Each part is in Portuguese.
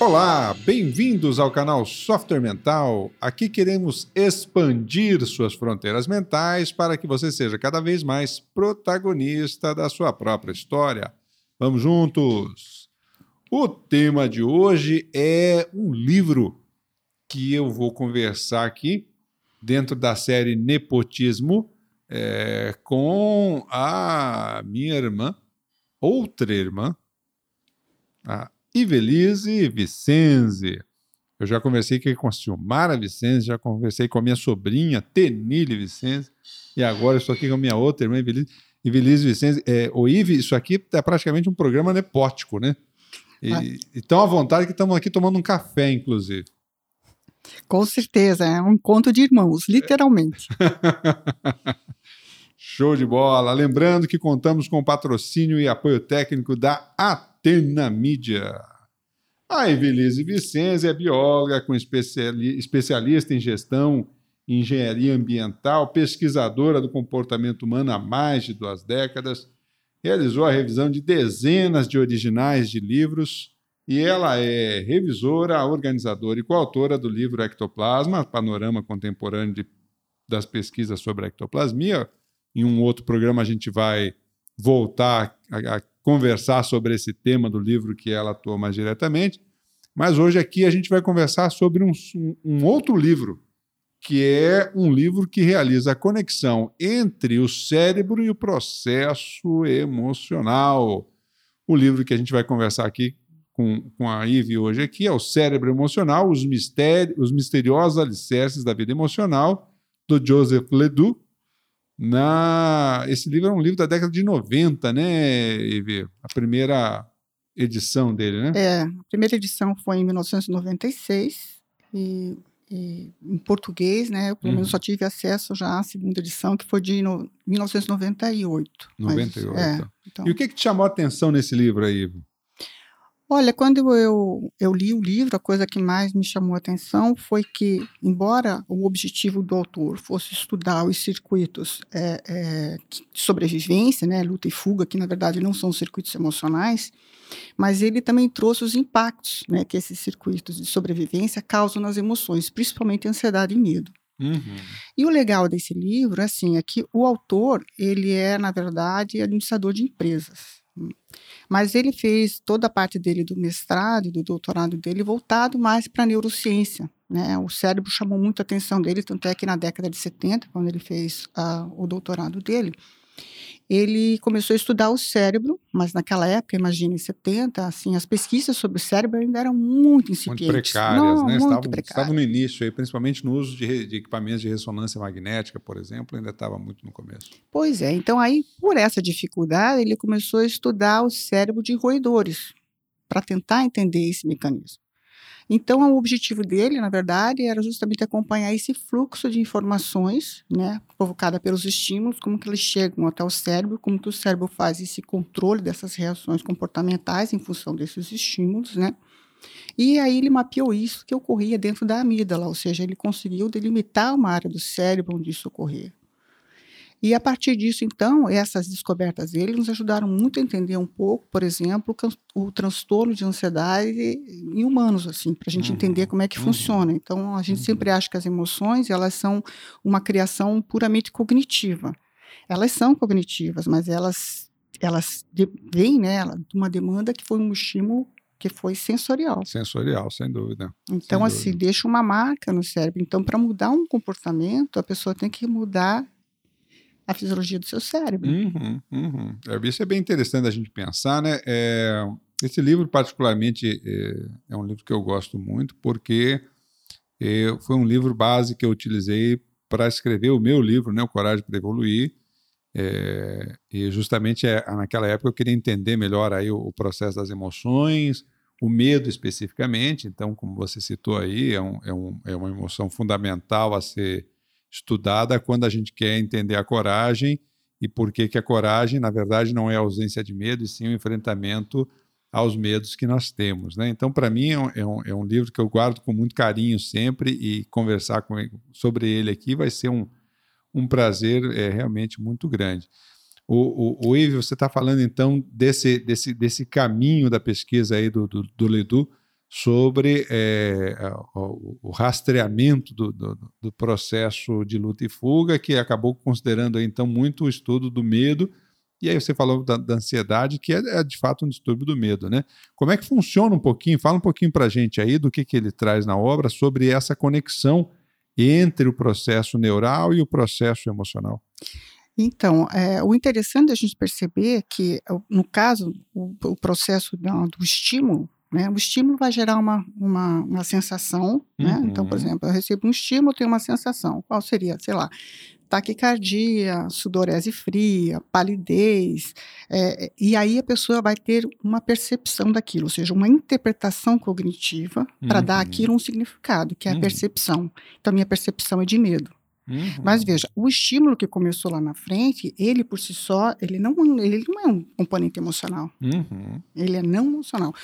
Olá, bem-vindos ao canal Software Mental. Aqui queremos expandir suas fronteiras mentais para que você seja cada vez mais protagonista da sua própria história. Vamos juntos! O tema de hoje é um livro que eu vou conversar aqui dentro da série Nepotismo é, com a minha irmã, outra irmã, a Ivelise Vicenze. Eu já conversei aqui com a Silmara Vicenze, já conversei com a minha sobrinha, Tenille Vicenze, e agora estou aqui com a minha outra irmã, Ivelise, Ivelise Vicenze. É, o Ive, isso aqui é praticamente um programa nepótico, né? E, ah. e tão à vontade que estamos aqui tomando um café, inclusive. Com certeza, é um encontro de irmãos, literalmente. Show de bola! Lembrando que contamos com o patrocínio e apoio técnico da Atena Mídia. A Evelise Vicenzi é bióloga com especialista em gestão e engenharia ambiental, pesquisadora do comportamento humano há mais de duas décadas, realizou a revisão de dezenas de originais de livros e ela é revisora, organizadora e coautora do livro Ectoplasma, Panorama Contemporâneo de, das Pesquisas sobre a Ectoplasmia, em um outro programa a gente vai voltar a, a conversar sobre esse tema do livro que ela atua mais diretamente. Mas hoje aqui a gente vai conversar sobre um, um outro livro, que é um livro que realiza a conexão entre o cérebro e o processo emocional. O livro que a gente vai conversar aqui com, com a Ive hoje aqui é O Cérebro Emocional, os, mistérios, os misteriosos alicerces da vida emocional, do Joseph Ledoux, na... Esse livro é um livro da década de 90, né, Ivy? A primeira edição dele, né? É, a primeira edição foi em 1996 e, e em português, né? Eu pelo menos uhum. só tive acesso já à segunda edição, que foi de no, 1998. 98. Mas, é, então... E o que, que te chamou a atenção nesse livro aí, Ivo? Olha, quando eu, eu li o livro, a coisa que mais me chamou a atenção foi que, embora o objetivo do autor fosse estudar os circuitos é, é, de sobrevivência, né, luta e fuga, que na verdade não são circuitos emocionais, mas ele também trouxe os impactos né, que esses circuitos de sobrevivência causam nas emoções, principalmente ansiedade e medo. Uhum. E o legal desse livro, assim, é que o autor, ele é, na verdade, administrador de empresas. Mas ele fez toda a parte dele do mestrado do doutorado dele voltado mais para a neurociência. Né? O cérebro chamou muito a atenção dele, tanto é que na década de 70, quando ele fez uh, o doutorado dele, ele começou a estudar o cérebro, mas naquela época, imagina em 70, assim, as pesquisas sobre o cérebro ainda eram muito incipientes. Muito precárias, Não, né? Muito estavam, precárias. estavam no início, aí, principalmente no uso de, de, equipamentos de ressonância magnética, por exemplo, ainda estava muito no começo. Pois é, então aí, por essa dificuldade, ele começou a estudar o cérebro de roedores, para tentar entender esse mecanismo. Então, o objetivo dele, na verdade, era justamente acompanhar esse fluxo de informações, né, provocada pelos estímulos, como que eles chegam até o cérebro, como que o cérebro faz esse controle dessas reações comportamentais em função desses estímulos, né? E aí ele mapeou isso que ocorria dentro da amígdala, ou seja, ele conseguiu delimitar uma área do cérebro onde isso ocorria. E a partir disso, então, essas descobertas dele nos ajudaram muito a entender um pouco, por exemplo, o, transtorno de ansiedade em humanos, assim, para a gente uhum. entender como é que uhum. funciona. Então, a gente uhum. sempre acha que as emoções elas são uma criação puramente cognitiva. Elas são cognitivas, mas elas elas vêm né, de uma demanda que foi um estímulo que foi sensorial. Sensorial, sem dúvida. Então, sem assim, dúvida. deixa uma marca no cérebro. Então, para mudar um comportamento, a pessoa tem que mudar a fisiologia do seu cérebro. Uhum, uhum. É, isso é bem interessante a gente pensar, né? É, esse livro, particularmente, é, é, um livro que eu gosto muito, porque é, foi um livro base que eu utilizei para escrever o meu livro, né, O Coragem para Evoluir. É, e justamente é, naquela época eu queria entender melhor aí o, o, processo das emoções, o medo especificamente. Então, como você citou aí, é, um, um, é uma emoção fundamental a ser estudada quando a gente quer entender a coragem e por que, que a coragem, na verdade, não é a ausência de medo, e sim o enfrentamento aos medos que nós temos. Né? Então, para mim, é um, é um, livro que eu guardo com muito carinho sempre e conversar com ele, sobre ele aqui vai ser um, um prazer é, realmente muito grande. O, o, o Ivo, você está falando então desse, desse, desse caminho da pesquisa aí do, do, do sobre é, o, rastreamento do, do, do, processo de luta e fuga, que acabou considerando então muito o estudo do medo. E aí você falou da, da ansiedade, que é, é, de fato um distúrbio do medo, né? Como é que funciona um pouquinho? Fala um pouquinho para a gente aí do que, que ele traz na obra sobre essa conexão entre o processo neural e o processo emocional. Então, é, o interessante a gente perceber é que, no caso, o, o processo do, do estímulo, né, o estímulo vai gerar uma, uma, uma sensação. Né? Uhum. Então, por exemplo, eu recebo um estímulo, tenho uma sensação. Qual seria? Sei lá, taquicardia, sudorese fria, palidez, é, e aí a pessoa vai ter uma percepção daquilo, ou seja, uma interpretação cognitiva para dar uhum. aquilo um significado, que é a uhum. percepção. Então, minha percepção é de medo. Uhum. Mas veja, o estímulo que começou lá na frente, ele por si só, ele não, ele não é um componente emocional. Uhum. Ele é não emocional.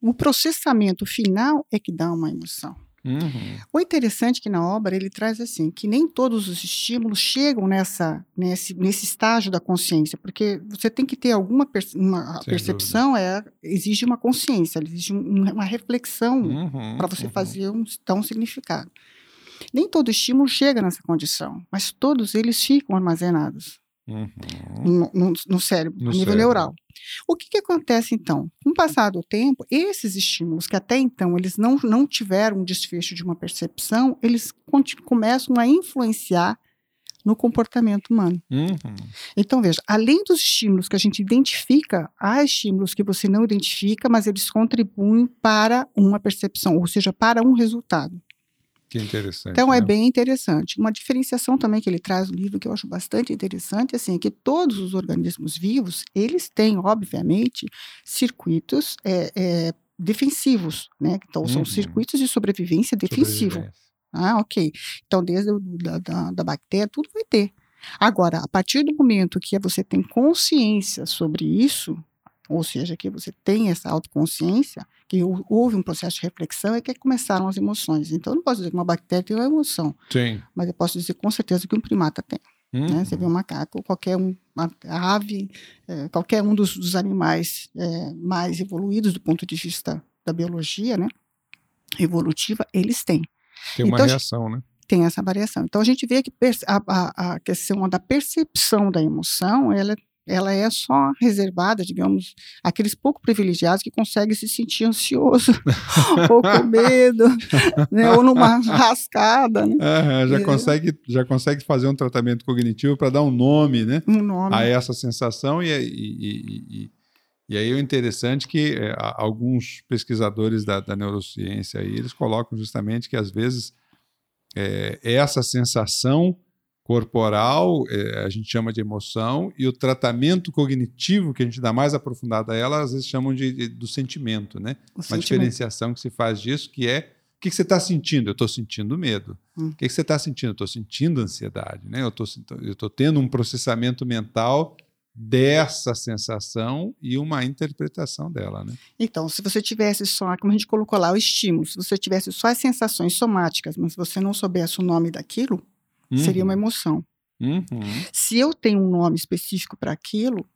O processamento final é que dá uma emoção. Uhum. O interessante é que na obra ele traz assim que nem todos os estímulos chegam nessa nesse, nesse estágio da consciência, porque você tem que ter alguma uma, percepção é exige uma consciência, exige uma reflexão uhum, para você uhum. fazer um, um significado. Nem todo estímulo chega nessa condição, mas todos eles ficam armazenados uhum. no, no, no, cérebro, no a nível cérebro. neural. O que, que acontece então? Com o passar do tempo, esses estímulos que até então eles não, não tiveram um desfecho de uma percepção, eles começam a influenciar no comportamento humano. Uhum. Então, veja, além dos estímulos que a gente identifica, há estímulos que você não identifica, mas eles contribuem para uma percepção, ou seja, para um resultado. Que interessante. Então é né? é bem interessante. Uma diferenciação também que ele traz no livro que eu acho bastante interessante, assim, é que todos os organismos vivos eles têm, obviamente, circuitos é, é, defensivos, né? Então uhum. são circuitos de sobrevivência defensivo. Sobrevivência. Ah, ok. Então desde a da, da, da bactéria tudo vai ter. Agora, a partir do momento que você tem consciência sobre isso, ou seja, que você tem essa autoconsciência, que houve um processo de reflexão e que começaram as emoções. Então, eu não posso dizer que uma bactéria tem uma emoção, Sim. mas eu posso dizer com certeza que um primata tem. Uhum. Né? Você vê um macaco, qualquer um, uma ave, é, qualquer um dos, dos animais é, mais evoluídos do ponto de vista da biologia, né, evolutiva, eles têm. Tem uma então, reação, né? Tem essa variação. Então a gente vê que a, a, a questão da percepção da emoção, ela é ela é só reservada, digamos, àqueles pouco privilegiados que conseguem se sentir ansioso, ou com medo, né, ou numa rascada. Né? Uhum, já, consegue, já consegue fazer um tratamento cognitivo para dar um nome, né, um nome a essa sensação. E, e, e, e aí o interessante é que é, alguns pesquisadores da, da, neurociência aí, eles colocam justamente que às vezes é, essa sensação corporal, é, a gente chama de emoção, e o tratamento cognitivo, que a gente dá mais aprofundado a ela, às vezes chamam de, de do sentimento, né? O Uma sentimento. diferenciação que se faz disso, que é o que, que você está sentindo? Eu estou sentindo medo. Hum. O que, que você está sentindo? Eu estou sentindo ansiedade, né? Eu estou tendo um processamento mental dessa sensação e uma interpretação dela, né? Então, se você tivesse só, como a gente colocou lá, o estímulo, se você tivesse só as sensações somáticas, mas você não soubesse o nome daquilo, Uhum. Seria uma uhum. emoção. Uhum. Se eu tenho um nome específico para aquilo,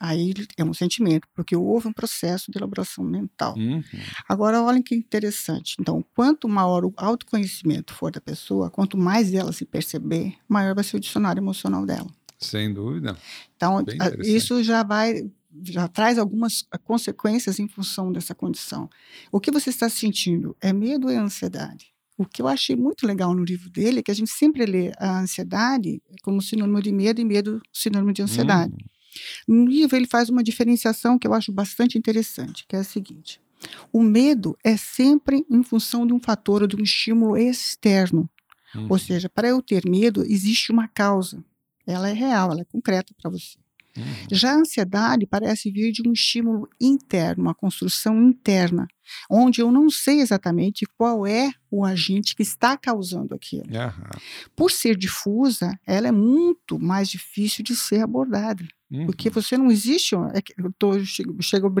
aí é um sentimento, porque houve um processo de elaboração mental. Uhum. Agora, olhem que interessante. Então, quanto maior o autoconhecimento for da pessoa, quanto mais ela se perceber, maior vai ser o dicionário emocional dela. Sem dúvida. Então, isso já vai já traz algumas consequências em função dessa condição. O que você está sentindo é medo ou é ansiedade? O que eu achei muito legal no livro dele é que a gente sempre lê a ansiedade como sinônimo de medo e medo sinônimo de ansiedade. Hum. No livro ele faz uma diferenciação que eu acho bastante interessante, que é a seguinte: o medo é sempre em função de um fator ou de um estímulo externo. Hum. Ou seja, para eu ter medo existe uma causa. Ela é real, ela é concreta para você. Uhum. Já a ansiedade parece vir de um estímulo interno, uma construção interna, onde eu não sei exatamente qual é o agente que está causando aquilo. Uhum. Por ser difusa, ela é muito mais difícil de ser abordada. Uhum. Porque você não existe. É eu tô, chego,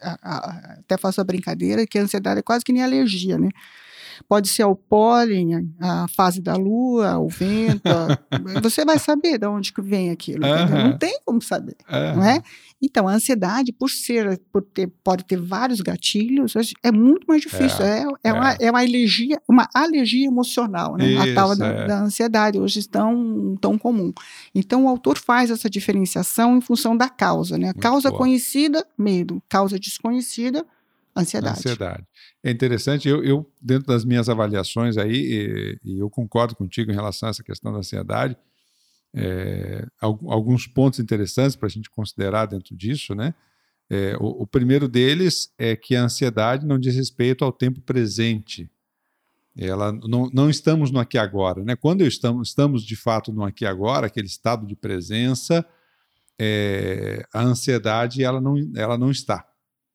a, a, até faço a brincadeira que a ansiedade é quase que nem alergia, né? Pode ser o pólen, a fase da lua, o vento. a... Você vai saber de onde que vem aquilo. Uhum. Não tem como saber, uhum. não é? Então, a ansiedade, por ser, por ter, pode ter vários gatilhos, é muito mais difícil. É, é, é uma, é uma alergia, uma alergia emocional, né? Isso, a tal da, é. da, ansiedade, hoje tão, tão comum. Então, o autor faz essa diferenciação em função da causa, né? Causa conhecida, medo. Causa desconhecida, ansiedade. Ansiedade. É interessante, eu, eu dentro das minhas avaliações aí, e, e eu concordo contigo em relação a essa questão da ansiedade, é, alguns pontos interessantes para a gente considerar dentro disso, né? É, o, o, primeiro deles é que a ansiedade não diz respeito ao tempo presente. Ela não, não estamos no aqui agora, né? Quando estamos, estamos de fato no aqui agora, aquele estado de presença, é, a ansiedade ela não, ela não está.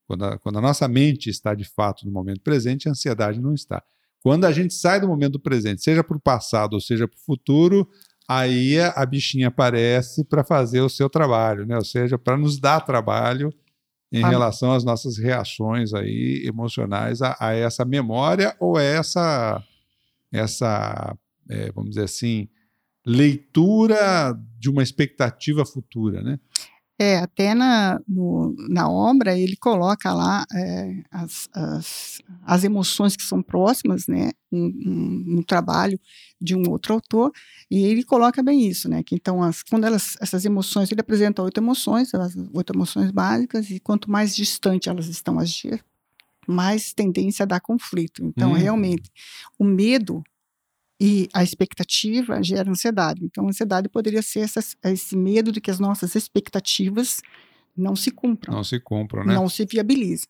Quando a, quando a nossa mente está de fato no momento presente, a ansiedade não está. Quando a gente sai do momento presente, seja para o passado ou seja para o futuro, aí a bichinha aparece para fazer o seu trabalho, né? Ou seja, para nos dar trabalho em ah. relação às nossas reações aí emocionais a, a essa memória ou essa essa é, vamos dizer assim leitura de uma expectativa futura, né? É, até na, no, na obra ele coloca lá é, as, as, as, emoções que são próximas, né, um, um, um, trabalho de um outro autor, e ele coloca bem isso, né, que então as, quando elas, essas emoções, ele apresenta oito emoções, as oito emoções básicas, e quanto mais distante elas estão a agir, mais tendência a dar conflito. Então, hum. realmente, o medo e a expectativa gera ansiedade. Então, a ansiedade poderia ser essa, esse medo de que as nossas expectativas não se cumpram. Não se cumpram, né? Não se viabilizem.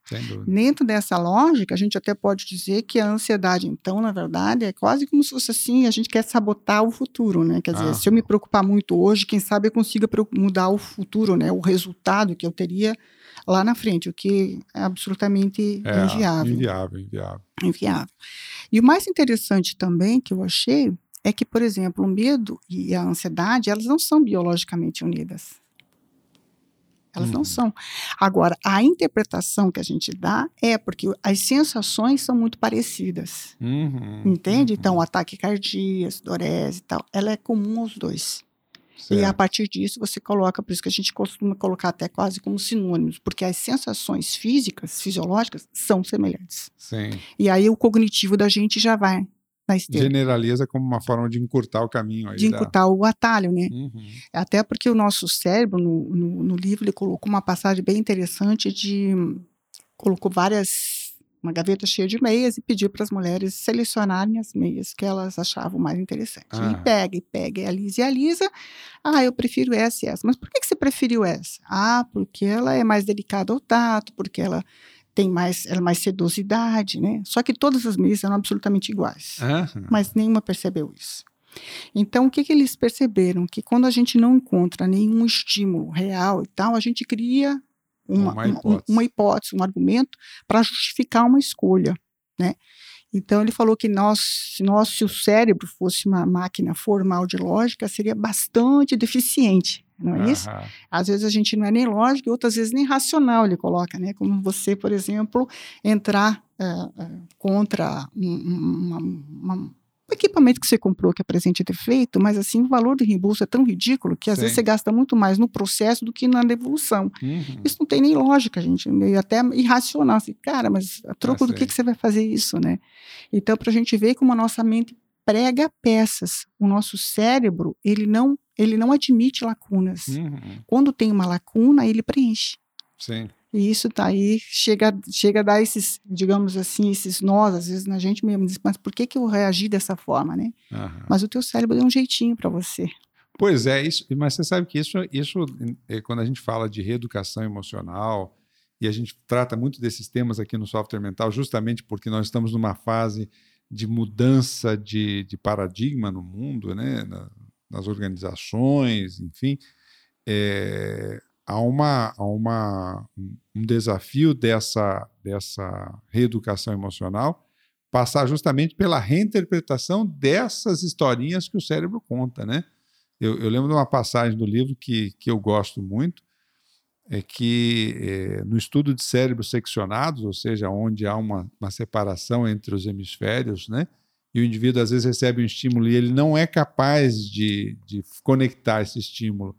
Dentro dessa lógica, a gente até pode dizer que a ansiedade, então, na verdade, é quase como se fosse assim, a gente quer sabotar o futuro, né? Quer dizer, ah. se eu me preocupar muito hoje, quem sabe eu consiga mudar o futuro, né? O resultado que eu teria lá na frente, o que é absolutamente é, inviável. Inviável, inviável. Inviável. E o mais interessante também que eu achei é que, por exemplo, o medo e a ansiedade, elas não são biologicamente unidas. Elas não uhum. são. Agora, a interpretação que a gente dá é porque as sensações são muito parecidas. Uhum, entende? Uhum. Então, o ataque cardíaco, dorese e tal, ela é comum aos dois. Certo. E a partir disso você coloca, por isso que a gente costuma colocar até quase como sinônimos, porque as sensações físicas, fisiológicas, são semelhantes. Sim. E aí o cognitivo da gente já vai na esteira. Generaliza como uma forma de encurtar o caminho. Aí de encurtar da... o atalho, né? Uhum. Até porque o nosso cérebro, no, no, no livro, ele colocou uma passagem bem interessante de... colocou várias uma gaveta cheia de meias e pediu para as mulheres selecionarem as meias que elas achavam mais interessantes. Ah. E pega, e pega, e alisa, e alisa. Ah, eu prefiro essa e essa. Mas por que, que você preferiu essa? Ah, porque ela é mais delicada ao tato, porque ela tem mais, ela é mais sedosidade, né? Só que todas as meias eram absolutamente iguais. Ah. Mas nenhuma percebeu isso. Então, o que, que eles perceberam? Que quando a gente não encontra nenhum estímulo real e tal, a gente cria uma, uma, hipótese. uma, hipótese. um argumento para justificar uma escolha, né? Então ele falou que nós, se, nós, se o cérebro fosse uma máquina formal de lógica, seria bastante deficiente, não é isso? Às vezes a gente não é nem lógico, outras vezes nem racional, ele coloca, né? Como você, por exemplo, entrar uh, uh, contra uma, uma o equipamento que você comprou que é defeito, mas assim, o valor do reembolso é tão ridículo que às Sim. vezes você gasta muito mais no processo do que na devolução. Uhum. Isso não tem nem lógica, gente, é até irracional. Assim, cara, mas a troco ah, do que, que você vai fazer isso, né? Então, para a gente ver como a nossa mente prega peças. O nosso cérebro, ele não, ele não admite lacunas. Uhum. Quando tem uma lacuna, ele preenche. Sim. E isso tá aí, chega, chega a dar esses, digamos assim, esses nós, às vezes, na gente mesmo. Diz, mas por que, que eu reagi dessa forma, né? Uhum. Mas o teu cérebro deu um jeitinho para você. Pois é, isso, mas você sabe que isso, isso é quando a gente fala de reeducação emocional, e a gente trata muito desses temas aqui no software mental, justamente porque nós estamos numa fase de mudança de, de paradigma no mundo, né? Na, nas organizações, enfim. É, há, uma, há uma, um desafio dessa, dessa reeducação emocional passar justamente pela reinterpretação dessas historinhas que o cérebro conta, né? Eu, eu lembro de uma passagem do livro que, que eu gosto muito, é que é, no estudo de cérebros seccionados, ou seja, onde há uma, uma separação entre os hemisférios, né? E o indivíduo às vezes recebe um estímulo e ele não é capaz de, de conectar esse estímulo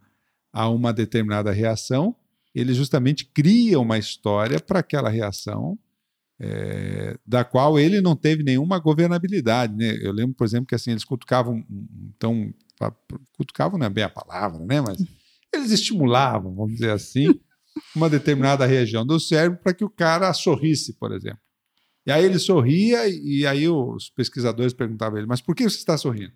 a uma determinada reação, ele justamente cria uma história para aquela reação é, da qual ele não teve nenhuma governabilidade. Né? Eu lembro, por exemplo, que assim, eles cutucavam, então, cutucavam não é bem a palavra, né? mas eles estimulavam, vamos dizer assim, uma determinada região do cérebro para que o cara sorrisse, por exemplo. E aí ele sorria e aí os pesquisadores perguntavam a ele, mas por que você está sorrindo?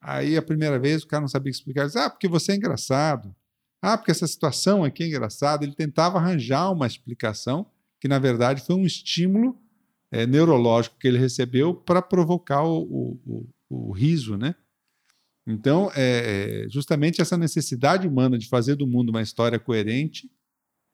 Aí a primeira vez o cara não sabia explicar, ele disse, ah, porque você é engraçado. Ah, porque essa situação aqui é engraçada. Ele tentava arranjar uma explicação que, na verdade, foi um estímulo é, neurológico que ele recebeu para provocar o, o, o, o, riso, né? Então, é, é, justamente essa necessidade humana de fazer do mundo uma história coerente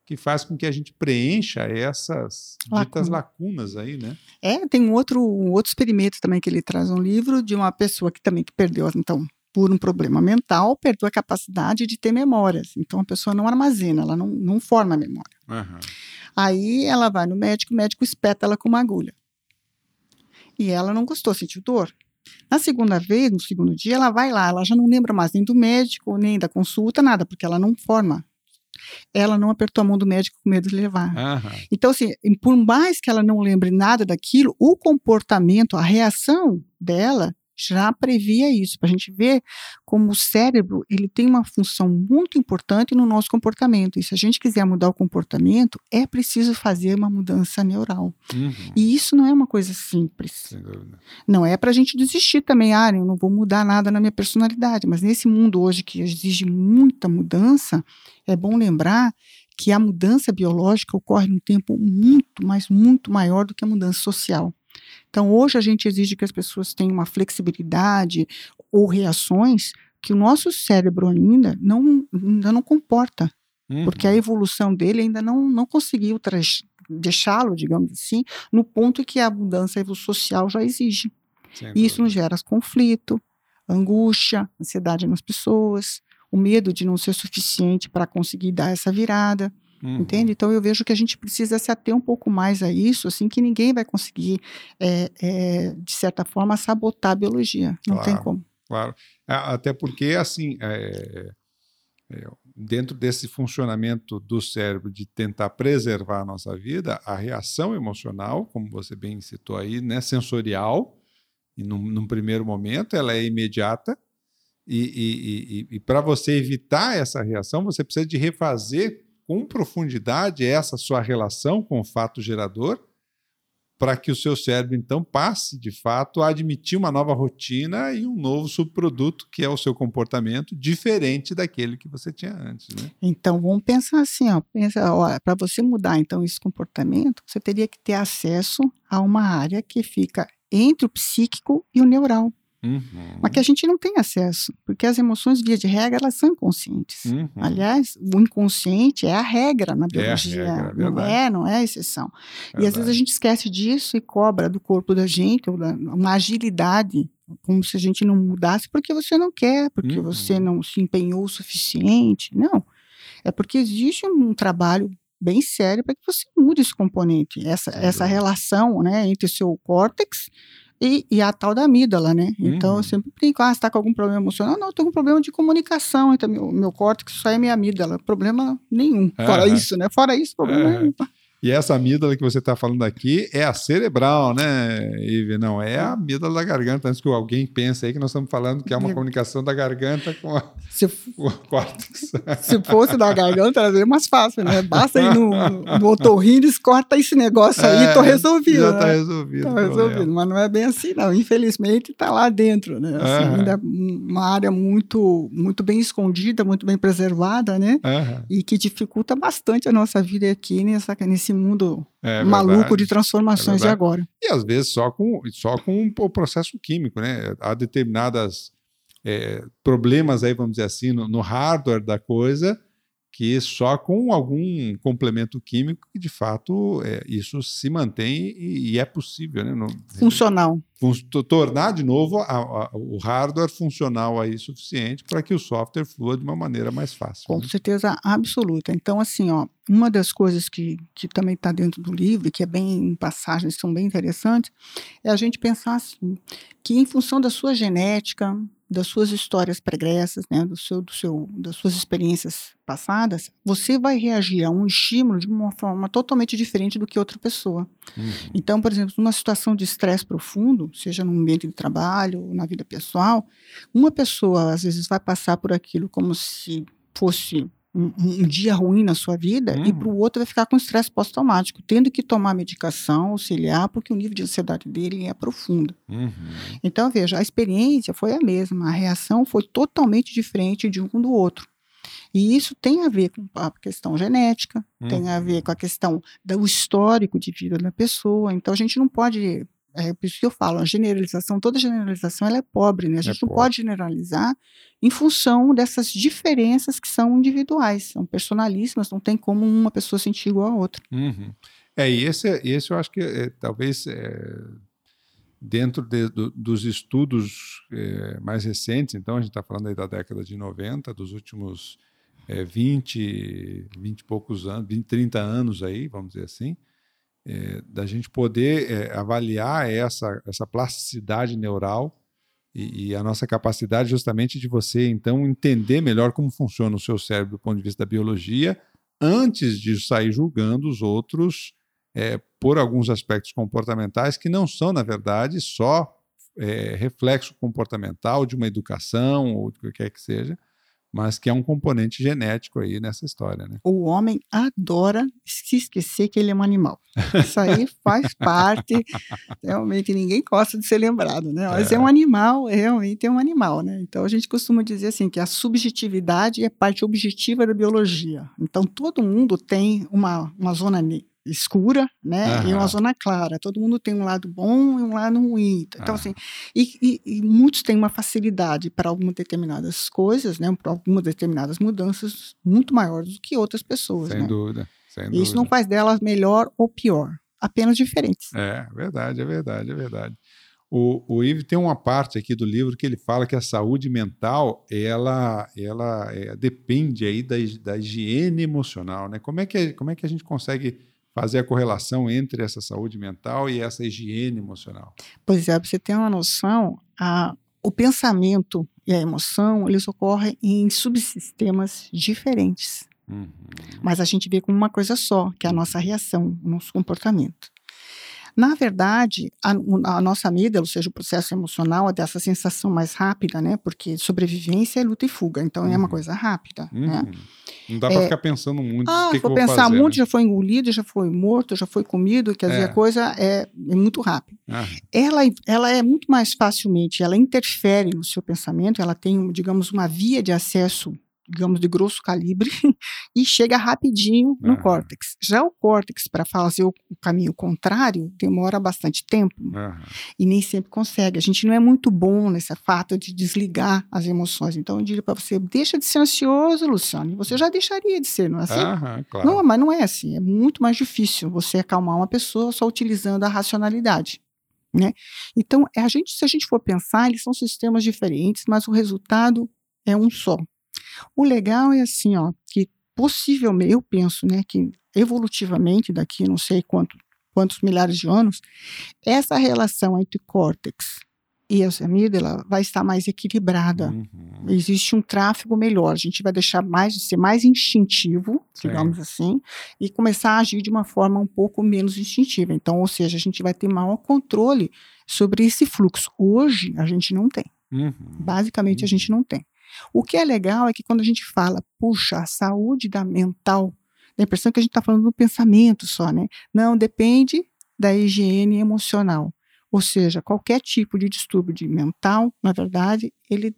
que faz com que a gente preencha essas ditas lacunas aí, né? É, tem um outro, um outro experimento também que ele traz um livro de uma pessoa que também que perdeu, então, por um problema mental, perdeu a capacidade de ter memórias. Então a pessoa não armazena, ela não, não forma memória. Uhum. Aí ela vai no médico, o médico espeta ela com uma agulha. E ela não gostou, sentiu dor. Na segunda vez, no segundo dia, ela vai lá, ela já não lembra mais nem do médico, nem da consulta, nada, porque ela não forma ela não apertou a mão do médico com medo de levar. Uhum. Então, assim, por mais que ela não lembre nada daquilo, o comportamento, a reação dela já previa isso, para a gente ver como o cérebro ele tem uma função muito importante no nosso comportamento. E se a gente quiser mudar o comportamento, é preciso fazer uma mudança neural. Uhum. E isso não é uma coisa simples. Não é para a gente desistir também, ah, eu não vou mudar nada na minha personalidade. Mas nesse mundo hoje que exige muita mudança, é bom lembrar que a mudança biológica ocorre num tempo muito, mas muito maior do que a mudança social. Então, hoje a gente exige que as pessoas tenham uma flexibilidade ou reações que o nosso cérebro ainda não, ainda não comporta, uhum. porque a evolução dele ainda não, não conseguiu deixá-lo, digamos assim, no ponto que a mudança social já exige. E isso nos gera conflito, angústia, ansiedade nas pessoas, o medo de não ser suficiente para conseguir dar essa virada. Uhum. Entende? Então eu vejo que a gente precisa se ater um pouco mais a isso, assim, que ninguém vai conseguir, é, é, de certa forma, sabotar a biologia. Não claro, tem como. Claro. Até porque, assim, é, é, dentro desse funcionamento do cérebro de tentar preservar a nossa vida, a reação emocional, como você bem citou aí, né, sensorial, e num, num primeiro momento ela é imediata, e, e, e, e para você evitar essa reação, você precisa de refazer com profundidade essa sua relação com o fato gerador, para que o seu cérebro então passe de fato a admitir uma nova rotina e um novo subproduto que é o seu comportamento diferente daquele que você tinha antes, né? Então vamos pensar assim, ó, pensa, para você mudar então esse comportamento, você teria que ter acesso a uma área que fica entre o psíquico e o neural. Uhum. Mas que a gente não tem acesso, porque as emoções, via de regra, elas são inconscientes. Uhum. Aliás, o inconsciente é a regra na biologia, é regra, não é, não é a exceção. Verdade. E às vezes a gente esquece disso e cobra do corpo da gente uma agilidade, como se a gente não mudasse porque você não quer, porque uhum. você não se empenhou o suficiente. Não. É porque existe um trabalho bem sério para que você mude esse componente, essa, essa relação né, entre o seu córtex e, e, a tal da amígdala, né? Então, uhum. eu sempre brinco, ah, você está com algum problema emocional? Não, eu tenho um problema de comunicação entre meu, meu córtex, só é minha amígdala. Problema nenhum. Fora isso, né? Fora isso, problema nenhum. E essa amígdala que você está falando aqui é a cerebral, né, Ive? Não, é a amígdala da garganta. Antes que alguém pense aí que nós estamos falando que é uma comunicação da garganta com, a, se, com o córtex. Se fosse da garganta, era mais fácil, né? Basta ir no, no otorrino, corta esse negócio aí, é, tô resolvido. Já está né? resolvido. Tá resolvido, mas não é bem assim, não. Infelizmente, está lá dentro, né? Assim, Ainda é uma área muito, muito bem escondida, muito bem preservada, né? E que dificulta bastante a nossa vida aqui nessa, nesse nesse mundo é maluco de transformações é de agora. E às vezes só com, só com o processo químico, né? Há determinadas é, problemas aí, vamos dizer assim, no, no, hardware da coisa que só com algum complemento químico que de fato é, isso se mantém e, e é possível, né? No, Funcional. fun- tornar de novo a- a- o hardware funcional aí suficiente para que o software flua de uma maneira mais fácil. Com né? certeza absoluta. Então, assim, ó, uma das coisas que, que também está dentro do livro, que é bem em passagens que são bem interessantes, é a gente pensar assim, que em função da sua genética, das suas histórias pregressas, né, do seu, do seu, das suas experiências passadas, você vai reagir a um estímulo de uma forma totalmente diferente do que outra pessoa. Uhum. Então, por exemplo, numa situação de estresse profundo, seja no ambiente de trabalho ou na vida pessoal, uma pessoa às vezes vai passar por aquilo como se fosse um, um dia ruim na sua vida e Uhum. para o outro vai ficar com estresse pós-traumático, tendo que tomar medicação, auxiliar, porque o nível de ansiedade dele é profundo. Uhum. Então, veja, a experiência foi a mesma, a reação foi totalmente diferente de um do outro. E isso tem a ver com a questão genética, tem a ver com a questão do histórico de vida da pessoa. Então, a gente não pode. É por isso que eu falo, a generalização, toda generalização ela é pobre, né? A gente não pobre. pode generalizar em função dessas diferenças que são individuais, são personalíssimas, não tem como uma pessoa sentir igual a outra. Uhum. É, e esse, esse eu acho que é, talvez é, dentro de- do- dos estudos é, mais recentes, então a gente está falando aí da década de 90, dos últimos é, 20, 20 e poucos anos, 20, 30 anos aí, vamos dizer assim, é, da gente poder é, avaliar essa, essa plasticidade neural e, e a nossa capacidade justamente de você, então, entender melhor como funciona o seu cérebro do ponto de vista da biologia, antes de sair julgando os outros é, por alguns aspectos comportamentais que não são, na verdade, só é, reflexo comportamental de uma educação ou do que quer que seja, mas que é um componente genético aí nessa história, né? O homem adora se esquecer que ele é um animal. Isso aí faz parte. Realmente ninguém gosta de ser lembrado, né? Mas é, É. um animal, realmente é um animal, né? Então a gente costuma dizer assim que a subjetividade é parte objetiva da biologia. Então todo mundo tem uma, uma zona escura, né? E uma zona clara. Todo mundo tem um lado bom e um lado ruim. Então Aham. assim, e, e- e muitos têm uma facilidade para algumas determinadas coisas, né? Para algumas determinadas mudanças muito maiores do que outras pessoas, Sem né? dúvida. Sem E Isso não dúvida. faz delas melhor ou pior, apenas diferentes. É verdade, é verdade, é verdade. O, o Yves tem uma parte aqui do livro que ele fala que a saúde mental ela, ela é, depende aí da, da higiene emocional, né? Como é, que, como é que a gente consegue fazer a correlação entre essa saúde mental e essa higiene emocional? Pois é, você ter uma noção, a, o pensamento e a emoção, eles ocorrem em subsistemas diferentes. Uhum. Mas a gente vê como uma coisa só, que é a nossa reação, o nosso comportamento. Na verdade, a, a nossa amígdala, ou seja, o processo emocional, é dessa sensação mais rápida, né? Porque sobrevivência é luta e fuga, então é uma Uhum. coisa rápida, né? Uhum. Não dá para ficar pensando muito. Ah, que, vou pensar fazer, muito, né? já foi engolido, já foi morto, já foi comido, quer dizer, É. a coisa é, é muito rápida. Ah, Ela, ela é muito mais facilmente, ela interfere no seu pensamento, ela tem, digamos, uma via de acesso, digamos, de grosso calibre, e chega rapidinho no córtex. Já o córtex, para fazer o, caminho contrário, demora bastante tempo e nem sempre consegue. A gente não é muito bom nesse fato de desligar as emoções. Então, eu diria para você, deixa de ser ansioso, Luciano. Você já deixaria de ser, não é assim? Claro. Não, mas não é assim. É muito mais difícil você acalmar uma pessoa só utilizando a racionalidade. Né? Então, é a gente, se a gente for pensar, eles são sistemas diferentes, mas o resultado é um só. O legal é assim, ó, que possivelmente, eu penso, né, que evolutivamente, daqui não sei quanto, quantos milhares de anos, essa relação entre córtex e a amígdala vai estar mais equilibrada Uhum. existe um tráfego melhor. A gente vai deixar mais de ser mais instintivo, Sim. digamos assim, e começar a agir de uma forma um pouco menos instintiva. Então, ou seja, a gente vai ter maior controle sobre esse fluxo. Hoje a gente não tem. Uhum. Basicamente a gente não tem. O que é legal é que quando a gente fala, puxa, a saúde da mental, dá a impressão que a gente está falando do pensamento só, né? Não, depende da higiene emocional. Ou seja, qualquer tipo de distúrbio de mental, na verdade, ele,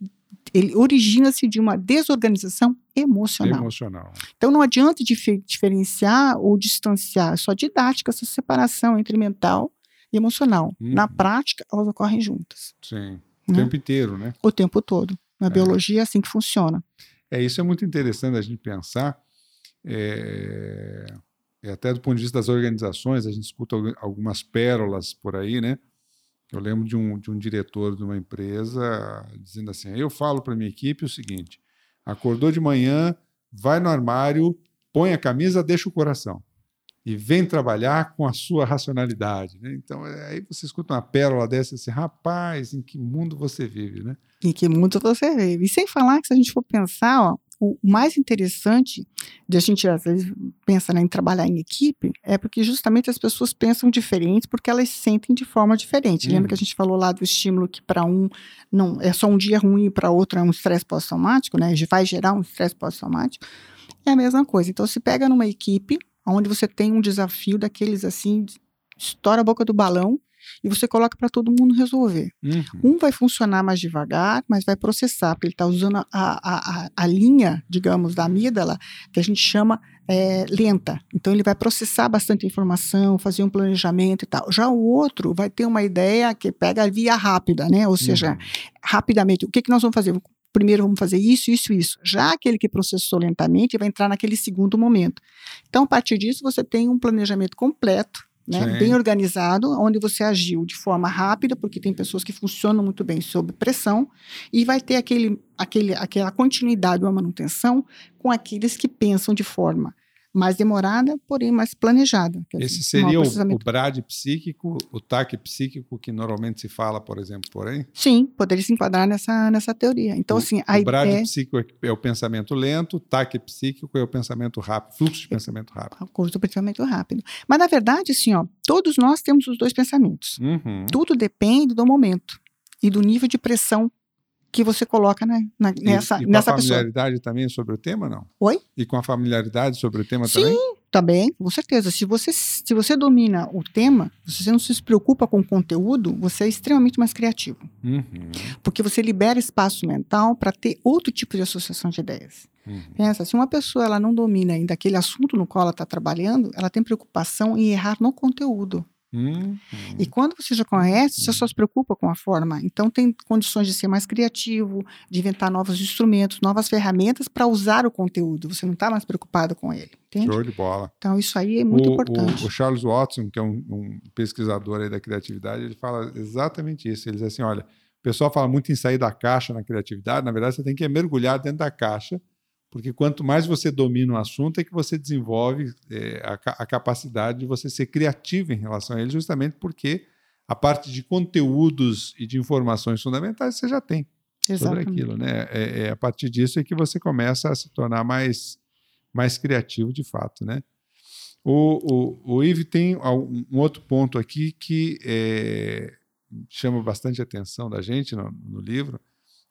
ele origina-se de uma desorganização emocional. Emocional. Então não adianta dife- diferenciar ou distanciar, é só didática essa separação entre mental e emocional. Na Uhum. prática, elas ocorrem juntas, Sim. O né? tempo inteiro, né? o tempo todo. Na biologia é assim que funciona. É, isso é muito interessante a gente pensar É, é, até do ponto de vista das organizações, a gente escuta algumas pérolas por aí, né? Eu lembro de um, de um diretor de uma empresa dizendo assim: eu falo para minha equipe o seguinte: acordou de manhã, vai no armário, põe a camisa, deixa o coração e vem trabalhar com a sua racionalidade. Né? Então, é, aí você escuta uma pérola dessa assim, rapaz, em que mundo você vive, né? Em que mundo você vive. E sem falar que se a gente for pensar, ó, o mais interessante de a gente às vezes pensa né, em trabalhar em equipe é porque justamente as pessoas pensam diferentes porque elas sentem de forma diferente. Uhum. Lembra que a gente falou lá do estímulo que para um não é só um dia ruim e para outro é um estresse pós-traumático, né? Vai gerar um estresse pós-traumático. É a mesma coisa. Então se pega numa equipe onde você tem um desafio daqueles assim, estoura a boca do balão e você coloca para todo mundo resolver. Uhum. Um vai funcionar mais devagar, mas vai processar, porque ele está usando a, a, a, linha, digamos, da amígdala, que a gente chama é, lenta. Então, ele vai processar bastante informação, fazer um planejamento e tal. Já o outro vai ter uma ideia que pega a via rápida, né? Ou seja, uhum. rapidamente, o que, que nós vamos fazer? Primeiro vamos fazer isso, isso, isso. Já aquele que processou lentamente vai entrar naquele segundo momento. Então, a partir disso, você tem um planejamento completo, né, bem organizado, onde você agiu de forma rápida, porque tem pessoas que funcionam muito bem sob pressão, e vai ter aquele, aquele, aquela continuidade, uma manutenção com aqueles que pensam de forma mais demorada, porém mais planejada. Esse seria o, o BRAD psíquico, o TAC psíquico que normalmente se fala, por exemplo, porém? Sim, poderia se enquadrar nessa, nessa teoria. Então, o, assim, a o BRAD ideia... psíquico é, é o pensamento lento, o TAC psíquico é o pensamento rápido, fluxo de pensamento rápido. O curso do pensamento rápido. Mas, na verdade, assim, ó, todos nós temos os dois pensamentos. Uhum. Tudo depende do momento e do nível de pressão que você coloca na, na, nessa, e, e nessa com a familiaridade pessoa. também sobre o tema, não? Oi? E com a familiaridade sobre o tema Sim, também? Sim, também, com certeza. Se você, se você domina o tema, se você não se preocupa com o conteúdo, você é extremamente mais criativo. Uhum. Porque você libera espaço mental para ter outro tipo de associação de ideias. Uhum. Pensa, se uma pessoa ela não domina ainda aquele assunto no qual ela está trabalhando, ela tem preocupação em errar no conteúdo. Uhum. E quando você já conhece, você só se preocupa com a forma. Então, tem condições de ser mais criativo, de inventar novos instrumentos, novas ferramentas para usar o conteúdo. Você não está mais preocupado com ele. Entende? Show de bola. Então, isso aí é muito o, importante. O, o, Charles Watson, que é um, um pesquisador da criatividade, ele fala exatamente isso. Ele diz assim: olha, o pessoal fala muito em sair da caixa na criatividade, na verdade, você tem que mergulhar dentro da caixa porque quanto mais você domina um assunto, é que você desenvolve é, a, a, capacidade de você ser criativo em relação a ele, justamente porque a parte de conteúdos e de informações fundamentais você já tem Exatamente. sobre aquilo. Né? É, é, a partir disso é que você começa a se tornar mais, mais criativo de fato. Né? O, o, o Yves tem um outro ponto aqui que é, chama bastante atenção da gente no, no livro,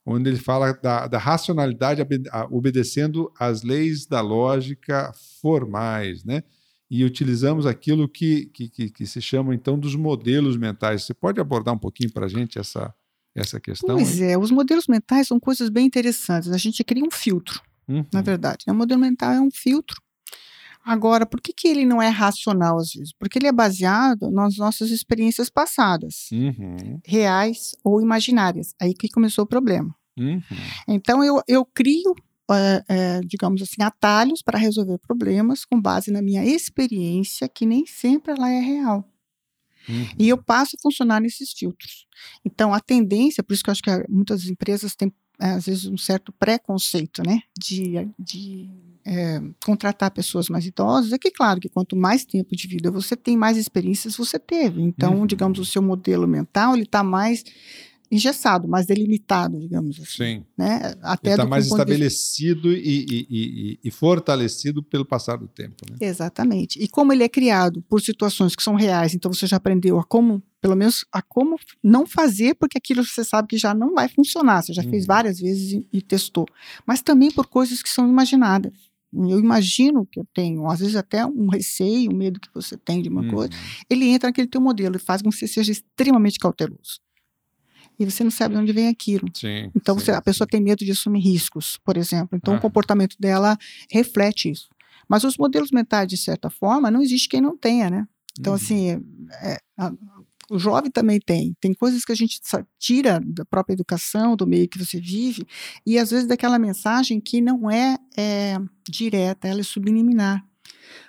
onde ele fala da, da racionalidade obedecendo às leis da lógica formais, né? E utilizamos aquilo que, que, que, que se chama, então, dos modelos mentais. Você pode abordar um pouquinho para a gente essa, essa questão? Pois é, os modelos mentais são coisas bem interessantes. A gente cria um filtro, uhum. na verdade. O modelo mental é um filtro Agora, por que, que ele não é racional às vezes? Porque ele é baseado nas nossas experiências passadas, uhum. reais ou imaginárias. Aí que começou o problema. Uhum. Então, eu, eu crio, é, é, digamos assim, atalhos para resolver problemas com base na minha experiência, que nem sempre ela é real. Uhum. E eu passo a funcionar nesses filtros. Então, a tendência, por isso que eu acho que muitas empresas têm, às vezes, um certo preconceito, né, de, de é, contratar pessoas mais idosas, é que, claro, que quanto mais tempo de vida você tem, mais experiências você teve. Então, uhum. digamos, o seu modelo mental, ele está mais engessado, mais delimitado, digamos assim. Sim. Né? Até está mais estabelecido de... e, e, e, e, fortalecido pelo passar do tempo. Né? Exatamente. E como ele é criado por situações que são reais, então você já aprendeu a como, pelo menos, a como não fazer, porque aquilo você sabe que já não vai funcionar. Você já uhum. fez várias vezes e, testou. Mas também por coisas que são imaginadas. Eu imagino que eu tenho, às vezes até um receio, um medo que você tem de uma uhum. coisa. Ele entra naquele teu modelo e faz com que você seja extremamente cauteloso. E você não sabe de onde vem aquilo. Sim, então sim, você, a pessoa sim. tem medo de assumir riscos, por exemplo. Então ah. o comportamento dela reflete isso. Mas os modelos mentais, de certa forma, não existe quem não tenha, né? Então, uhum. assim, é, O jovem também tem. Tem coisas que a gente tira da própria educação, do meio que você vive, e às vezes daquela mensagem que não é, é direta, ela é subliminar.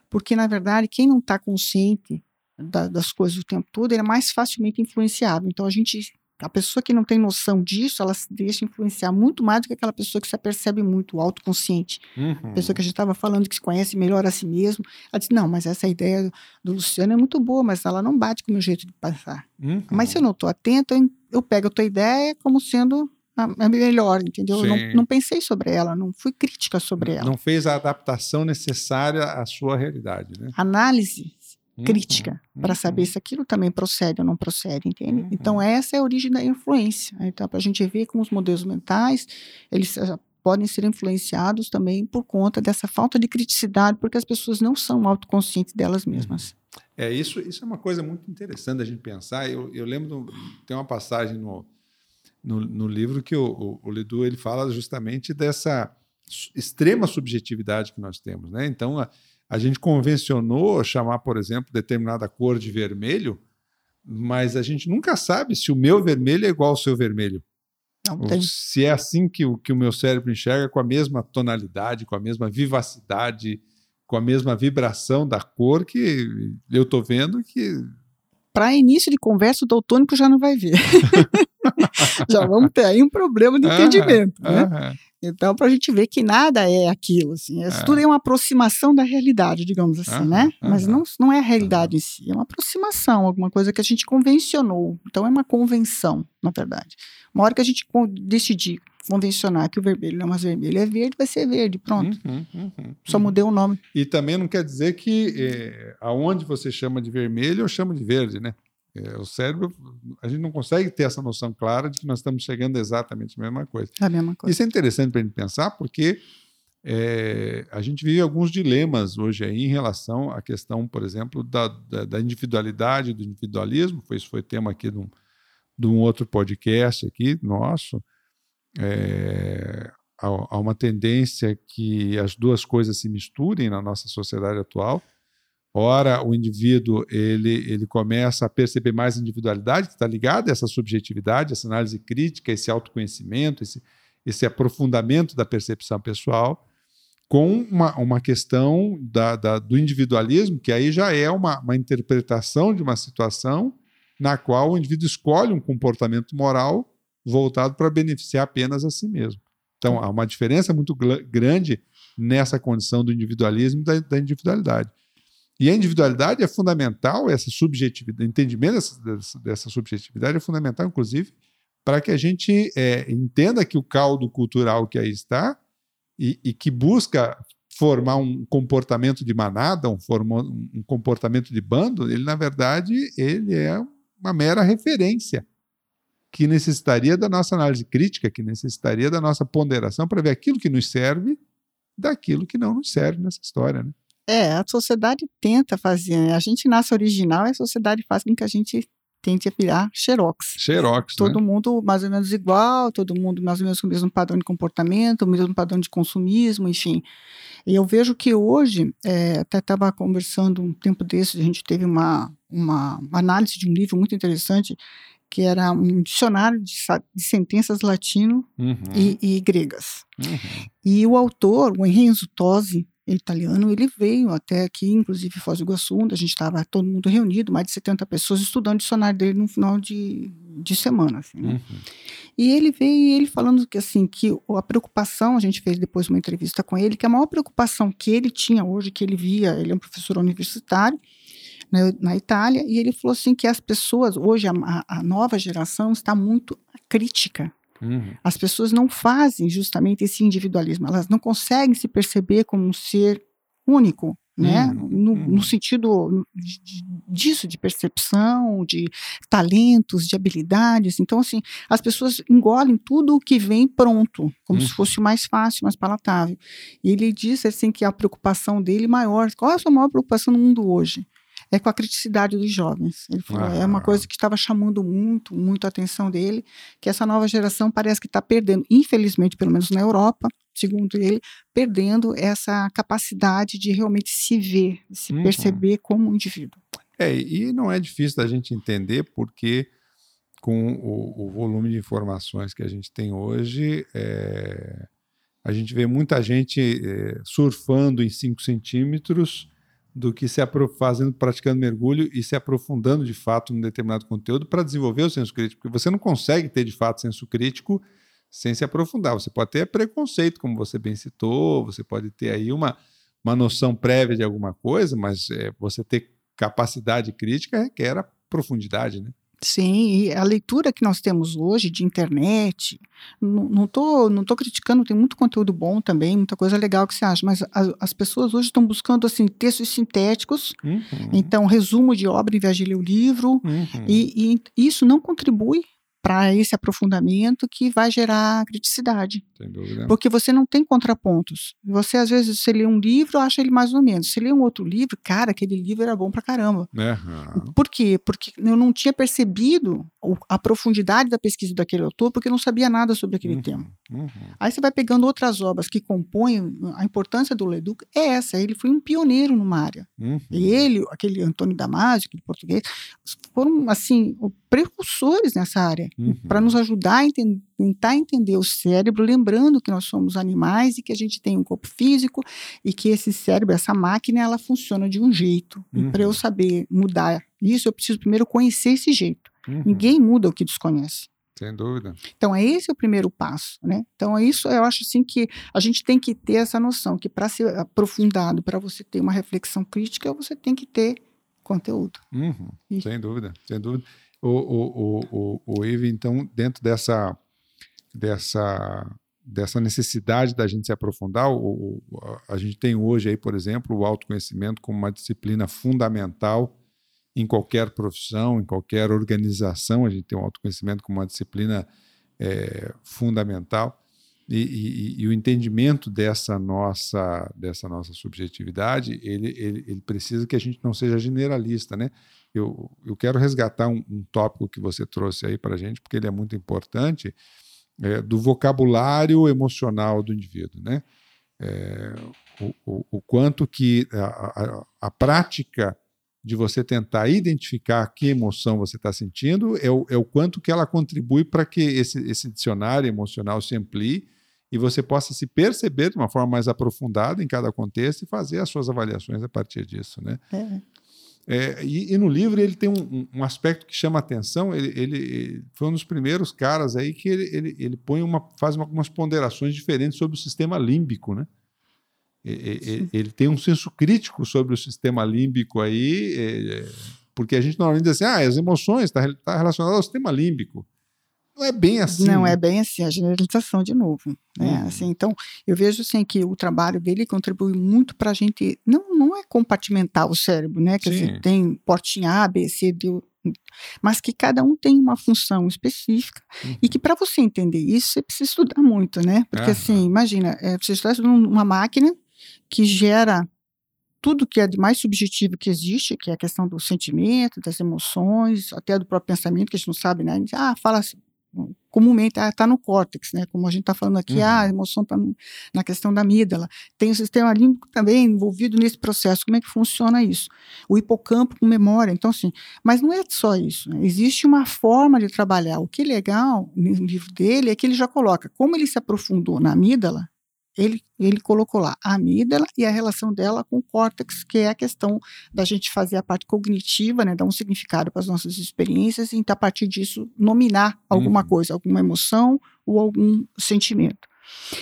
Porque, na verdade, quem não está consciente da, das coisas o tempo todo, ele é mais facilmente influenciável. Então, a gente a pessoa que não tem noção disso, ela se deixa influenciar muito mais do que aquela pessoa que se apercebe muito, autoconsciente. Uhum. A pessoa que a gente estava falando que se conhece melhor a si mesmo. Ela disse: Não, mas essa ideia do Luciano é muito boa, mas ela não bate com o meu jeito de pensar. Uhum. Mas se eu não estou atento, eu, eu, pego a tua ideia como sendo a, melhor, entendeu? Eu não, não, pensei sobre ela, não fui crítica sobre ela. Não fez a adaptação necessária à sua realidade. Né? Análise crítica uhum, para saber se aquilo também procede ou não procede, entende? Uhum. Então essa é a origem da influência. Então para a gente ver como os modelos mentais eles eh, podem ser influenciados também por conta dessa falta de criticidade, porque as pessoas não são autoconscientes delas mesmas. É isso. Isso é uma coisa muito interessante a gente pensar. Eu, eu lembro tem uma passagem no, no, no livro que o, o, o Lidu ele fala justamente dessa extrema subjetividade que nós temos, né? Então a, a gente convencionou chamar, por exemplo, determinada cor de vermelho, mas a gente nunca sabe se o meu vermelho é igual ao seu vermelho. Ou se é assim que o, que o meu cérebro enxerga, com a mesma tonalidade, com a mesma vivacidade, com a mesma vibração da cor que eu estou vendo que. Para início de conversa, o daltônico já não vai ver. já vamos ter aí um problema de entendimento. né? Então, para a gente ver que nada é aquilo, assim, isso é. tudo é uma aproximação da realidade, digamos assim, né? Mas não, não é a realidade em si, é uma aproximação, alguma coisa que a gente convencionou. Então, é uma convenção, na verdade. Uma hora que a gente decidir convencionar que o vermelho não é mais vermelho, é verde, vai ser verde, pronto. Uhum, uhum, uhum. Só mudei o nome. E também não quer dizer que é, aonde você chama de vermelho, eu chamo de verde, né? É, o cérebro, a gente não consegue ter essa noção clara de que nós estamos chegando exatamente à mesma coisa. A mesma coisa. Isso é interessante para a gente pensar, porque é, a gente vive alguns dilemas hoje aí em relação à questão, por exemplo, da, da, da individualidade, do individualismo. Foi, isso foi tema aqui de um, de um outro podcast aqui nosso. É, há, há uma tendência que as duas coisas se misturem na nossa sociedade atual Ora, o indivíduo ele, ele começa a perceber mais individualidade, que está ligado a essa subjetividade, essa análise crítica, esse autoconhecimento, esse, esse aprofundamento da percepção pessoal, com uma, uma questão da, da, do individualismo, que aí já é uma, uma interpretação de uma situação na qual o indivíduo escolhe um comportamento moral voltado para beneficiar apenas a si mesmo. Então, há uma diferença muito grande nessa condição do individualismo e da, da individualidade. E a individualidade é fundamental, essa subjetividade, entendimento dessa, dessa, subjetividade é fundamental, inclusive, para que a gente é, entenda que o caldo cultural que aí está e, e, que busca formar um comportamento de manada, um, um comportamento de bando, ele, na verdade, ele é uma mera referência que necessitaria da nossa análise crítica, que necessitaria da nossa ponderação para ver aquilo que nos serve daquilo que não nos serve nessa história. Né? É, a sociedade tenta fazer, né? A gente nasce original e a sociedade faz com que a gente tente virar xerox. Xerox, Todo né? mundo mais ou menos igual, todo mundo mais ou menos com o mesmo padrão de comportamento, o mesmo padrão de consumismo, enfim. E eu vejo que hoje, é, até estava conversando um tempo desse, a gente teve uma, uma análise de um livro muito interessante, que era um dicionário de, de sentenças latino uhum. e, e, gregas. Uhum. E o autor, o Enrico Tosi, italiano, ele veio até aqui, inclusive Foz do Iguaçu, onde a gente estava todo mundo reunido, mais de 70 pessoas estudando o dicionário dele no final de, de semana. Assim, né? uhum. E ele veio ele falando que assim que a preocupação, a gente fez depois uma entrevista com ele, que a maior preocupação que ele tinha hoje, que ele via, ele é um professor universitário, na, na Itália, e ele falou assim que as pessoas, hoje a, a nova geração está muito crítica Uhum. As pessoas não fazem justamente esse individualismo, elas não conseguem se perceber como um ser único, né? Uhum. No, no, uhum. sentido disso, de percepção, de talentos, de habilidades. Então, assim, as pessoas engolem tudo o que vem pronto, como uhum. se fosse mais fácil, mais palatável. E ele disse assim que a preocupação dele maior, qual é a sua maior preocupação no mundo hoje? É com a criticidade dos jovens. Ele falou, ah. é uma coisa que estava chamando muito, muito a atenção dele, que essa nova geração parece que está perdendo, infelizmente, pelo menos na Europa, segundo ele, perdendo essa capacidade de realmente se ver, se uhum. perceber como um indivíduo. É, e não é difícil da gente entender porque com o, o volume de informações que a gente tem hoje, é, a gente vê muita gente é, surfando em 5 centímetros do que se fazendo, praticando mergulho e se aprofundando de fato num determinado conteúdo para desenvolver o senso crítico. Porque você não consegue ter de fato senso crítico sem se aprofundar. Você pode ter preconceito, como você bem citou, você pode ter aí uma, uma noção prévia de alguma coisa, mas é, você ter capacidade crítica requer a profundidade, né? Sim, e a leitura que nós temos hoje de internet, não estou não tô criticando, tem muito conteúdo bom também, muita coisa legal que você acha, mas a, as pessoas hoje estão buscando assim, textos sintéticos, uhum. então resumo de obra em vez de ler o livro, uhum. e, e isso não contribui para esse aprofundamento que vai gerar criticidade. Sem dúvida. Porque você não tem contrapontos. Você, às vezes, você lê um livro, acha ele mais ou menos. Você lê um outro livro, cara, aquele livro era bom para caramba. Uhum. Por quê? Porque eu não tinha percebido a profundidade da pesquisa daquele autor, porque eu não sabia nada sobre aquele uhum. tema. Uhum. Aí você vai pegando outras obras que compõem, a importância do Leduc é essa, ele foi um pioneiro numa área. Uhum. E ele, aquele Antônio Damasio, aquele português, foram, assim, precursores nessa área, uhum. para nos ajudar a enten tentar entender o cérebro, lembrando que nós somos animais e que a gente tem um corpo físico e que esse cérebro, essa máquina, ela funciona de um jeito. Uhum. E para eu saber mudar isso, eu preciso primeiro conhecer esse jeito. Uhum. Ninguém muda o que desconhece. Sem dúvida. Então, é esse o primeiro passo, né? Então, é isso eu acho assim que a gente tem que ter essa noção que para ser aprofundado, para você ter uma reflexão crítica, você tem que ter conteúdo. Uhum. Sem dúvida, sem dúvida. O, o, o, o, o Ive, então, dentro dessa, dessa, dessa necessidade da gente se aprofundar, o, a gente tem hoje aí, por exemplo, o autoconhecimento como uma disciplina fundamental em qualquer profissão, em qualquer organização, a gente tem o autoconhecimento como uma disciplina é, fundamental. E, e, e, o entendimento dessa nossa dessa nossa subjetividade ele, ele, ele, precisa que a gente não seja generalista né eu, eu quero resgatar um, um tópico que você trouxe aí para a gente porque ele é muito importante é, do vocabulário emocional do indivíduo né é, o, o, o, quanto que a, a, a prática de você tentar identificar que emoção você está sentindo, é o, é o quanto que ela contribui para que esse, esse dicionário emocional se amplie e você possa se perceber de uma forma mais aprofundada em cada contexto e fazer as suas avaliações a partir disso, né? É. É, e, e, no livro ele tem um, um aspecto que chama atenção. Ele, ele, ele, foi um dos primeiros caras aí que ele, ele, ele põe uma, faz algumas ponderações diferentes sobre o sistema límbico, né? Ele, ele, tem um senso crítico sobre o sistema límbico aí, é, porque a gente normalmente diz assim, ah, as emoções está tá relacionado ao sistema límbico. Não é bem assim. Não é bem assim, a generalização de novo. Né? Uhum. Assim, então, eu vejo assim, que o trabalho dele contribui muito para a gente. Não, não é compartimentar o cérebro, né? Quer dizer, tem portinha A, B, C, D, mas que cada um tem uma função específica uhum. e que para você entender isso você precisa estudar muito, né? Porque uhum. assim, imagina, é, você está estudando uma máquina que gera tudo que é de mais subjetivo que existe, que é a questão do sentimento, das emoções, até do próprio pensamento, que a gente não sabe, né? A gente, ah, fala assim, comumente, ah, está no córtex, né? Como a gente está falando aqui, uhum. ah, a emoção está na questão da amígdala. Tem o sistema límbico também envolvido nesse processo. Como é que funciona isso? O hipocampo com memória. Então, assim, mas não é só isso. Né? Existe uma forma de trabalhar. O que é legal no livro dele é que ele já coloca como ele se aprofundou na amígdala, ele, ele colocou lá a amígdala e a relação dela com o córtex, que é a questão da gente fazer a parte cognitiva, né, dar um significado para as nossas experiências e então, a partir disso nominar alguma uhum. coisa, alguma emoção ou algum sentimento.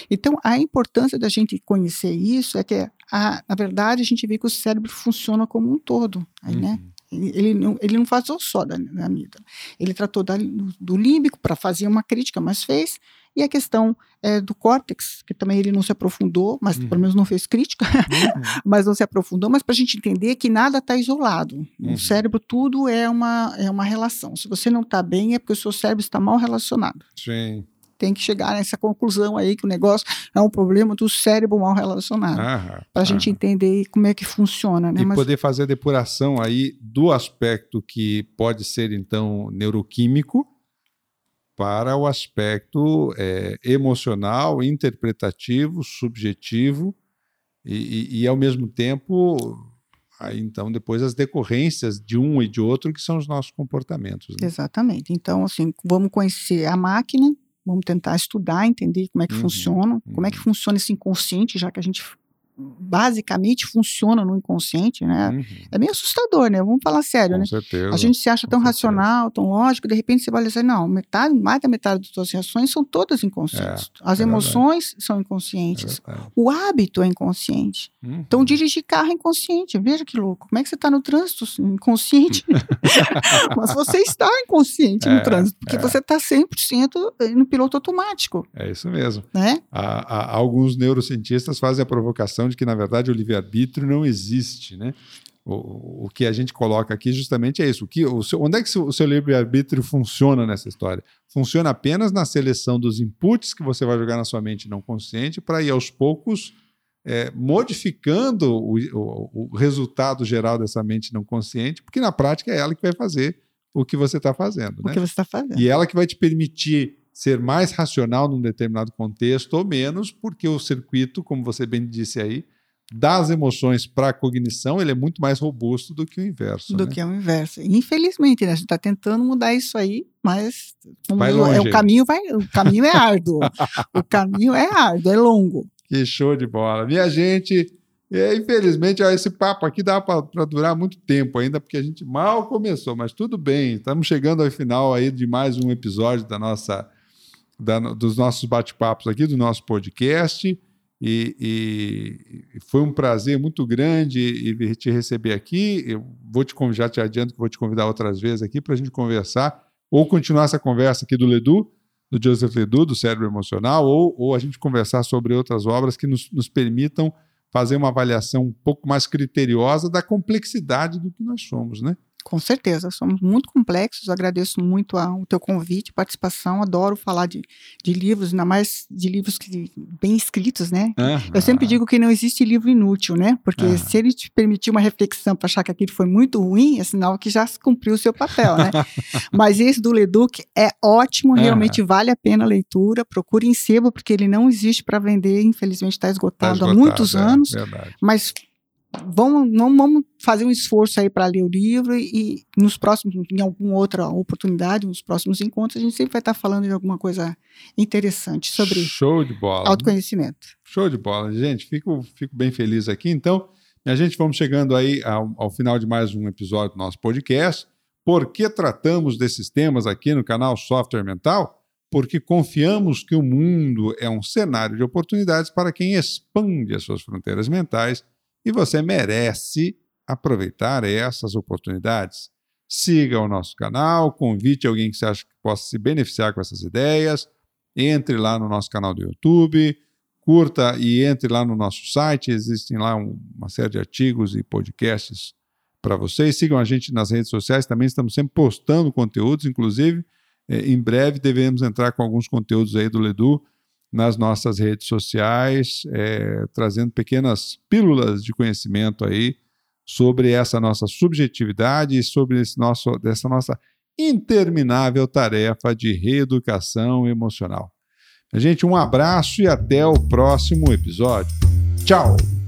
Então, a importância da gente conhecer isso é que, a, na verdade, a gente vê que o cérebro funciona como um todo, aí, né? uhum. né? Ele não, ele não faz só da, da amígdala. Ele tratou da, do, do límbico para fazer uma crítica, mas fez e a questão é, do córtex, que também ele não se aprofundou, mas uhum. pelo menos não fez crítica, uhum. mas não se aprofundou, mas para a gente entender que nada está isolado. Uhum. No cérebro, tudo é uma, é uma relação. Se você não está bem, é porque o seu cérebro está mal relacionado. Sim. Tem que chegar nessa conclusão aí que o negócio é um problema do cérebro mal relacionado. Para a gente entender como é que funciona. Né? E mas... poder fazer a depuração aí do aspecto que pode ser, então, neuroquímico, para o aspecto é, emocional, interpretativo, subjetivo e, e, e, ao mesmo tempo, aí então depois as decorrências de um e de outro que são os nossos comportamentos. Né? Exatamente. Então, assim, vamos conhecer a máquina, vamos tentar estudar, entender como é que uhum, funciona, uhum. como é que uhum. funciona esse inconsciente, já que a gente basicamente funciona no inconsciente, né? Uhum. É meio assustador, né? Vamos falar sério, com né? Certeza, a gente se acha tão racional, tão lógico, de repente você vai dizer, não, metade, mais da metade das suas reações são todas inconscientes. É, As é emoções verdade. são inconscientes. É o hábito é inconsciente. Uhum. Então, dirigir carro é inconsciente. Veja que louco. Como é que você está no trânsito inconsciente? Mas você está inconsciente no é, trânsito, porque é. você está 100% no piloto automático. É isso mesmo. Né? Há, há, alguns neurocientistas fazem a provocação de que, na verdade, o livre-arbítrio não existe, né? O, o, que a gente coloca aqui justamente é isso. O que, o seu, onde é que o seu livre-arbítrio funciona nessa história? Funciona apenas na seleção dos inputs que você vai jogar na sua mente não consciente para ir aos poucos é, modificando o, o, o, resultado geral dessa mente não consciente, porque na prática é ela que vai fazer o que você está fazendo. O né? que você está fazendo. E ela que vai te permitir ser mais racional num determinado contexto ou menos, porque o circuito, como você bem disse aí, das emoções para a cognição, ele é muito mais robusto do que o inverso. Do né? que o inverso. Infelizmente, né? a gente está tentando mudar isso aí, mas. É, o caminho vai, o caminho é árduo. o caminho é árduo, é longo. Que show de bola. Minha gente, é, infelizmente, ó, esse papo aqui dá para durar muito tempo ainda, porque a gente mal começou, mas tudo bem. Estamos chegando ao final aí de mais um episódio da nossa da, dos nossos bate-papos aqui, do nosso podcast. E, e, foi um prazer muito grande te receber aqui. Eu vou te convidar, te adianto que vou te convidar outras vezes aqui para a gente conversar, ou continuar essa conversa aqui do Ledu, do Joseph Ledu, do Cérebro Emocional, ou, ou a gente conversar sobre outras obras que nos, nos permitam fazer uma avaliação um pouco mais criteriosa da complexidade do que nós somos, né? Com certeza, somos muito complexos. Agradeço muito o teu convite, participação. Adoro falar de, de livros, ainda mais de livros que, bem escritos, né? Uhum. Eu sempre digo que não existe livro inútil, né? Porque uhum. se ele te permitir uma reflexão para achar que aquilo foi muito ruim, é sinal que já cumpriu o seu papel, né? Mas esse do Leduc é ótimo, realmente uhum. vale a pena a leitura. Procure em sebo, porque ele não existe para vender, infelizmente está esgotado, tá esgotado, há muitos é, anos. Verdade. Mas vamos, vamos, vamos fazer um esforço aí para ler o livro e, e, nos próximos, em alguma outra oportunidade, nos próximos encontros, a gente sempre vai estar falando de alguma coisa interessante sobre Show de bola. autoconhecimento. Show de bola, gente. Fico, fico bem feliz aqui. Então, a gente vamos chegando aí ao, ao final de mais um episódio do nosso podcast. Por que tratamos desses temas aqui no canal Software Mental? Porque confiamos que o mundo é um cenário de oportunidades para quem expande as suas fronteiras mentais e você merece aproveitar essas oportunidades. Siga o nosso canal, convite alguém que você acha que possa se beneficiar com essas ideias, entre lá no nosso canal do YouTube, curta e entre lá no nosso site, existem lá uma série de artigos e podcasts para vocês. Sigam a gente nas redes sociais, também estamos sempre postando conteúdos, inclusive eh, em breve devemos entrar com alguns conteúdos aí do Ledu nas nossas redes sociais, é, trazendo pequenas pílulas de conhecimento aí sobre essa nossa subjetividade e sobre esse nosso, dessa nossa interminável tarefa de reeducação emocional. Gente, um abraço e até o próximo episódio. Tchau!